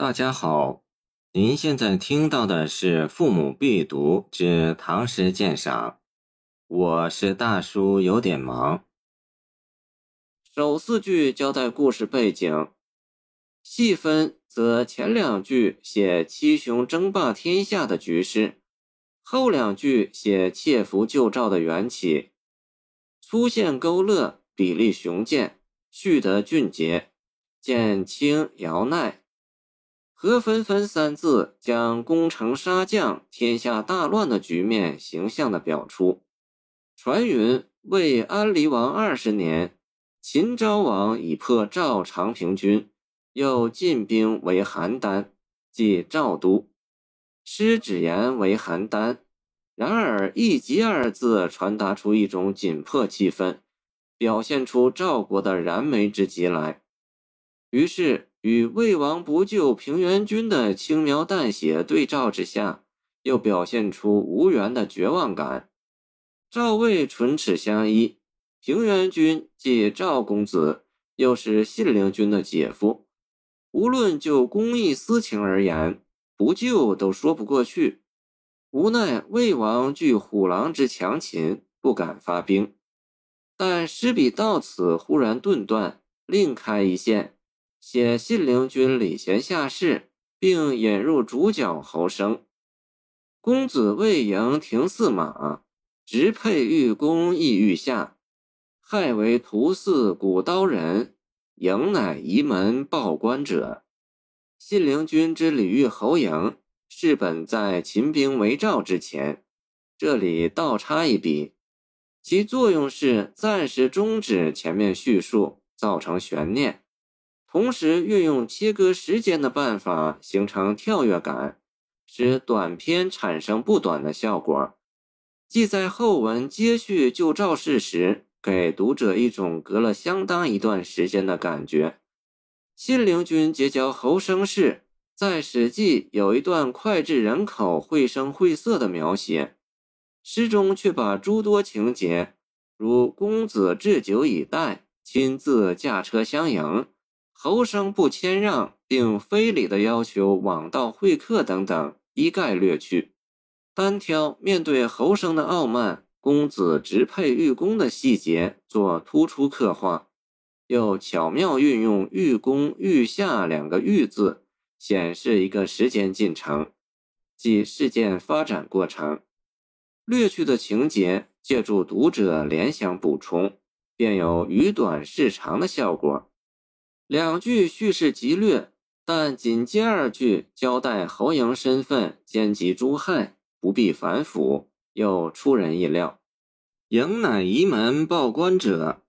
大家好，您现在听到的是《父母必读之唐诗鉴赏》，我是大叔，有点忙。首四句交代故事背景，细分则前两句写七雄争霸天下的局势，后两句写窃符救赵的缘起。粗线勾勒，比例雄健，叙得俊杰，见清尧奈。何纷纷三字将攻城杀将、天下大乱的局面形象地表出。传云魏安离王二十年，秦昭王已破赵长平军，又进兵为邯郸，即赵都。师指言为邯郸。然而“一急”二字传达出一种紧迫气氛，表现出赵国的燃眉之急来。于是。与魏王不救平原君的轻描淡写对照之下，又表现出无缘的绝望感。赵魏唇齿相依，平原君即赵公子，又是信陵君的姐夫。无论就公义私情而言，不救都说不过去。无奈魏王惧虎狼之强秦，不敢发兵。但诗笔到此忽然顿断，另开一线。写信陵君礼贤下士，并引入主角侯生。公子魏营停驷马，直佩玉弓亦欲下。害为屠肆古刀人，营乃移门报官者。信陵君之礼遇侯营，是本在秦兵围赵之前。这里倒插一笔，其作用是暂时终止前面叙述，造成悬念。同时运用切割时间的办法，形成跳跃感，使短篇产生不短的效果。即在后文接续旧赵事时，给读者一种隔了相当一段时间的感觉。信陵君结交侯生氏，在《史记》有一段脍炙人口、绘声绘色的描写，诗中却把诸多情节，如公子置酒以待，亲自驾车相迎。侯生不谦让，并非礼的要求往道会客等等，一概略去，单挑面对侯生的傲慢，公子直佩玉弓的细节做突出刻画，又巧妙运用“玉弓”“玉下”两个“玉”字，显示一个时间进程，即事件发展过程。略去的情节，借助读者联想补充，便有语短事长的效果。两句叙事极略，但紧接二句交代侯赢身份，兼及诸害，不必反腐，又出人意料。赢乃移门报官者，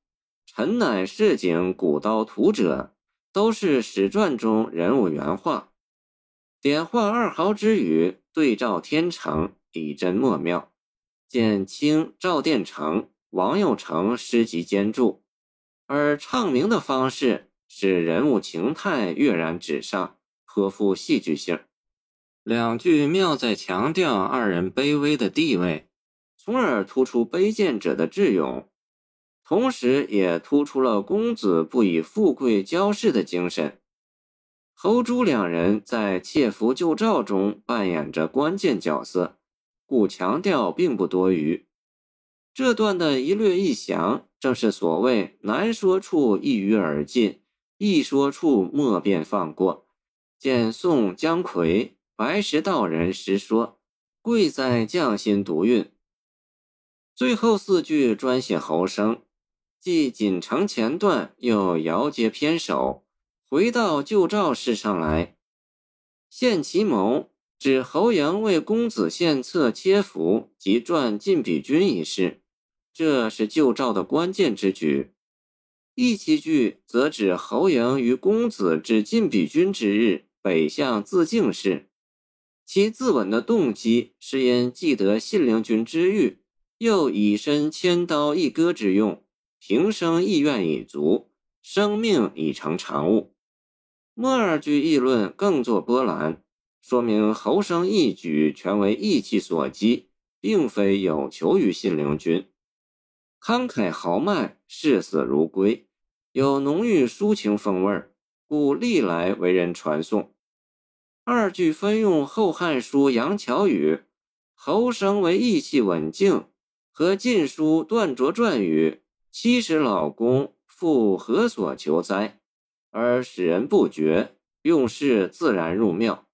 臣乃市井古刀屠者，都是史传中人物原话。点化二豪之语，对照天成，以真莫妙。见清赵殿成、王佑成诗集兼著，而唱名的方式。使人物情态跃然纸上，颇富戏剧性。两句妙在强调二人卑微的地位，从而突出卑贱者的智勇，同时也突出了公子不以富贵骄饰的精神。侯珠两人在窃符救赵中扮演着关键角色，故强调并不多余。这段的一略一详，正是所谓难说处一语而尽。一说处莫便放过。见宋姜夔《白石道人实说》，贵在匠心独运。最后四句专写侯生，既锦城前段，又遥接偏首，回到旧赵事上来。献其谋，指侯阳为公子献策切符及传晋鄙君一事，这是旧赵的关键之举。义其句则指侯赢于公子至晋鄙君之日北向自尽事，其自刎的动机是因既得信陵君之遇，又以身千刀一割之用，平生意愿已足，生命已成常物。末二句议论更作波澜，说明侯生一举全为义气所激，并非有求于信陵君，慷慨豪迈，视死如归。有浓郁抒情风味儿，故历来为人传颂。二句分用《后汉书·杨巧语》“侯生为义气稳静”和《晋书·段卓传语》“七十老公复何所求哉”，而使人不觉，用事自然入妙。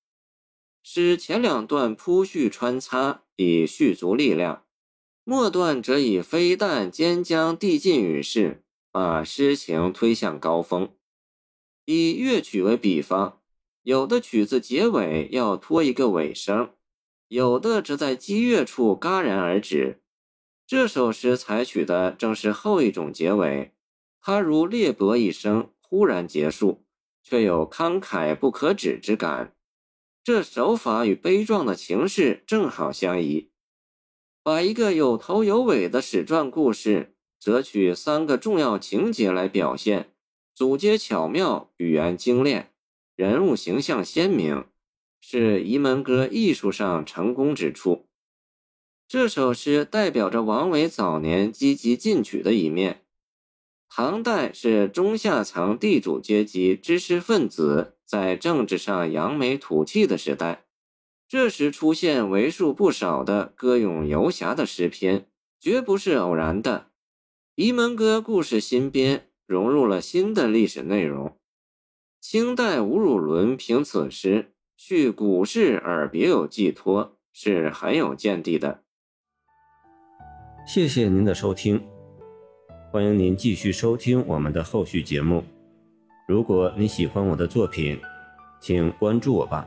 使前两段铺叙穿插，以蓄足力量；末段则以飞弹兼将递进语势，把诗情推向高峰。以乐曲为比方。有的曲子结尾要拖一个尾声，有的则在激越处戛然而止。这首诗采取的正是后一种结尾，它如裂帛一声，忽然结束，却有慷慨不可止之感。这手法与悲壮的情势正好相宜。把一个有头有尾的史传故事，择取三个重要情节来表现，组接巧妙，语言精炼。人物形象鲜明，是沂门歌艺术上成功之处。这首诗代表着王维早年积极进取的一面。唐代是中下层地主阶级知识分子在政治上扬眉吐气的时代，这时出现为数不少的歌咏游侠的诗篇，绝不是偶然的。沂门歌故事新编，融入了新的历史内容。清代吴汝伦评此诗，叙古事而别有寄托，是很有见地的。谢谢您的收听，欢迎您继续收听我们的后续节目。如果你喜欢我的作品，请关注我吧。